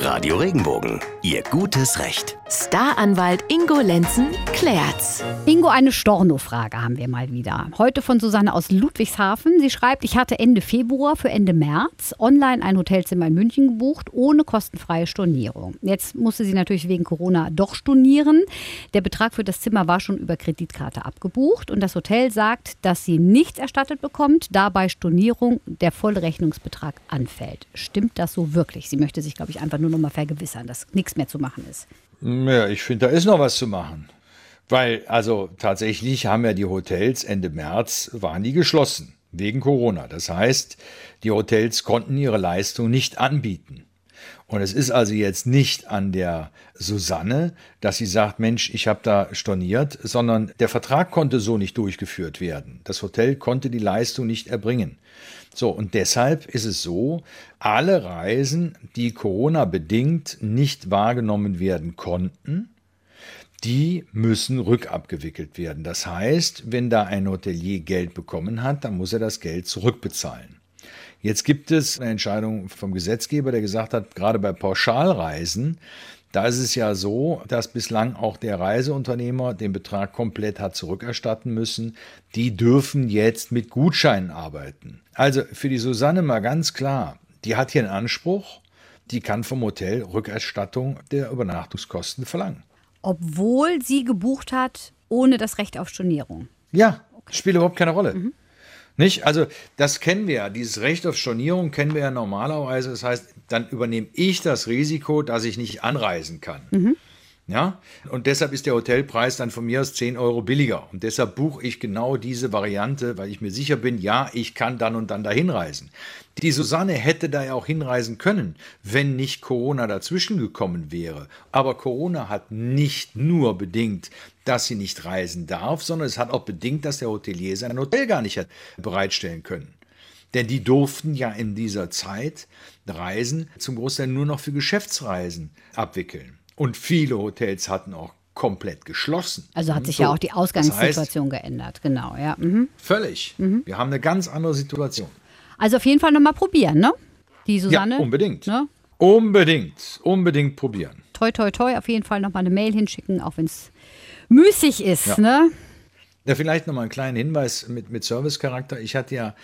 Radio Regenbogen, Ihr gutes Recht. Staranwalt Ingo Lenzen klärt's. Ingo, eine Storno-Frage haben wir mal wieder. Heute von Susanne aus Ludwigshafen. Sie schreibt, ich hatte Ende Februar für Ende März online ein Hotelzimmer in München gebucht, ohne kostenfreie Stornierung. Jetzt musste sie natürlich wegen Corona doch stornieren. Der Betrag für das Zimmer war schon über Kreditkarte abgebucht und das Hotel sagt, dass sie nichts erstattet bekommt, da bei Stornierung der volle Rechnungsbetrag anfällt. Stimmt das so wirklich? Sie möchte sich, glaube ich, einfach nur noch mal vergewissern, dass nichts mehr zu machen ist. Ja, ich finde, da ist noch was zu machen. Weil, also tatsächlich haben ja die Hotels Ende März, waren die geschlossen, wegen Corona. Das heißt, die Hotels konnten ihre Leistung nicht anbieten. Und es ist also jetzt nicht an der Susanne, dass sie sagt, Mensch, ich habe da storniert, sondern der Vertrag konnte so nicht durchgeführt werden. Das Hotel konnte die Leistung nicht erbringen. So, und deshalb ist es so, alle Reisen, die Corona bedingt nicht wahrgenommen werden konnten, die müssen rückabgewickelt werden. Das heißt, wenn da ein Hotelier Geld bekommen hat, dann muss er das Geld zurückbezahlen. Jetzt gibt es eine Entscheidung vom Gesetzgeber, der gesagt hat, gerade bei Pauschalreisen, da ist es ja so, dass bislang auch der Reiseunternehmer den Betrag komplett hat zurückerstatten müssen. Die dürfen jetzt mit Gutscheinen arbeiten. Also für die Susanne mal ganz klar, die hat hier einen Anspruch, die kann vom Hotel Rückerstattung der Übernachtungskosten verlangen. Obwohl sie gebucht hat, ohne das Recht auf Stornierung. Ja, spielt überhaupt keine Rolle. Mhm. Nicht? Also, das kennen wir ja. Dieses Recht auf Stornierung kennen wir ja normalerweise. Das heißt, dann übernehme ich das Risiko, dass ich nicht anreisen kann. Mhm. Ja? Und deshalb ist der Hotelpreis dann von mir aus 10 Euro billiger. Und deshalb buche ich genau diese Variante, weil ich mir sicher bin, ja, ich kann dann und dann dahin reisen. Die Susanne hätte da ja auch hinreisen können, wenn nicht Corona dazwischen gekommen wäre. Aber Corona hat nicht nur bedingt, dass sie nicht reisen darf, sondern es hat auch bedingt, dass der Hotelier sein Hotel gar nicht hat bereitstellen können. Denn die durften ja in dieser Zeit Reisen zum Großteil nur noch für Geschäftsreisen abwickeln. Und viele Hotels hatten auch komplett geschlossen. Also hat sich so. ja auch die Ausgangssituation das heißt, geändert, genau, ja. Mhm. Völlig. Mhm. Wir haben eine ganz andere Situation. Also auf jeden Fall nochmal probieren, ne? Die Susanne. Ja, unbedingt. Ne? Unbedingt, unbedingt probieren. Toi, toi, toi, auf jeden Fall nochmal eine Mail hinschicken, auch wenn es müßig ist, ja. ne? Ja, vielleicht nochmal einen kleinen Hinweis mit, mit Servicecharakter. Ich hatte ja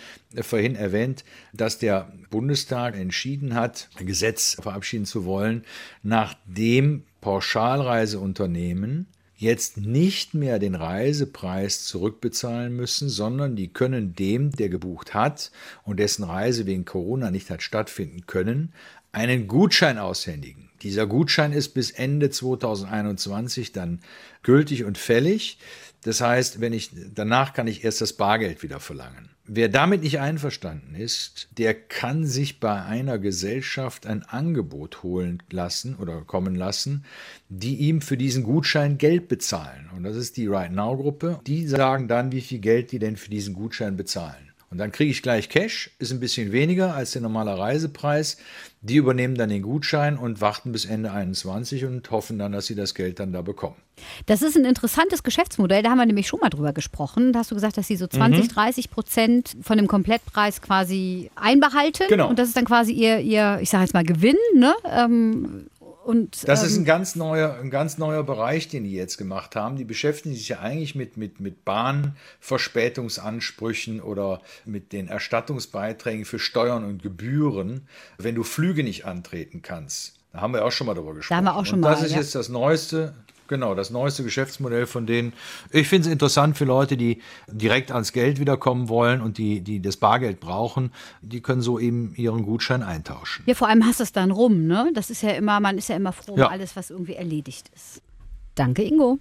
vorhin erwähnt, dass der Bundestag entschieden hat, ein Gesetz verabschieden zu wollen, nachdem Pauschalreiseunternehmen jetzt nicht mehr den Reisepreis zurückbezahlen müssen, sondern die können dem, der gebucht hat und dessen Reise wegen Corona nicht hat stattfinden können, einen Gutschein aushändigen. Dieser Gutschein ist bis Ende 2021 dann gültig und fällig. Das heißt, wenn ich danach kann ich erst das Bargeld wieder verlangen. Wer damit nicht einverstanden ist, der kann sich bei einer Gesellschaft ein Angebot holen lassen oder kommen lassen, die ihm für diesen Gutschein Geld bezahlen. Und das ist die Right Now Gruppe. Die sagen dann, wie viel Geld die denn für diesen Gutschein bezahlen. Und dann kriege ich gleich Cash, ist ein bisschen weniger als der normale Reisepreis. Die übernehmen dann den Gutschein und warten bis Ende 21 und hoffen dann, dass sie das Geld dann da bekommen. Das ist ein interessantes Geschäftsmodell, da haben wir nämlich schon mal drüber gesprochen. Da hast du gesagt, dass sie so 20, mhm. 30 Prozent von dem Komplettpreis quasi einbehalten. Genau. Und das ist dann quasi ihr, ihr ich sage jetzt mal, Gewinn. Ne? Ähm, und, das ähm, ist ein ganz, neuer, ein ganz neuer Bereich, den die jetzt gemacht haben. Die beschäftigen sich ja eigentlich mit, mit, mit Bahnverspätungsansprüchen oder mit den Erstattungsbeiträgen für Steuern und Gebühren, wenn du Flüge nicht antreten kannst. Da haben wir auch schon mal darüber gesprochen. Da haben wir auch schon und mal. Das ist ja. jetzt das Neueste, Genau, das neueste Geschäftsmodell von denen. Ich finde es interessant für Leute, die direkt ans Geld wiederkommen wollen und die, die das Bargeld brauchen. Die können so eben ihren Gutschein eintauschen. Ja, vor allem hast du es dann rum, ne? Das ist ja immer, man ist ja immer froh ja. alles, was irgendwie erledigt ist. Danke, Ingo.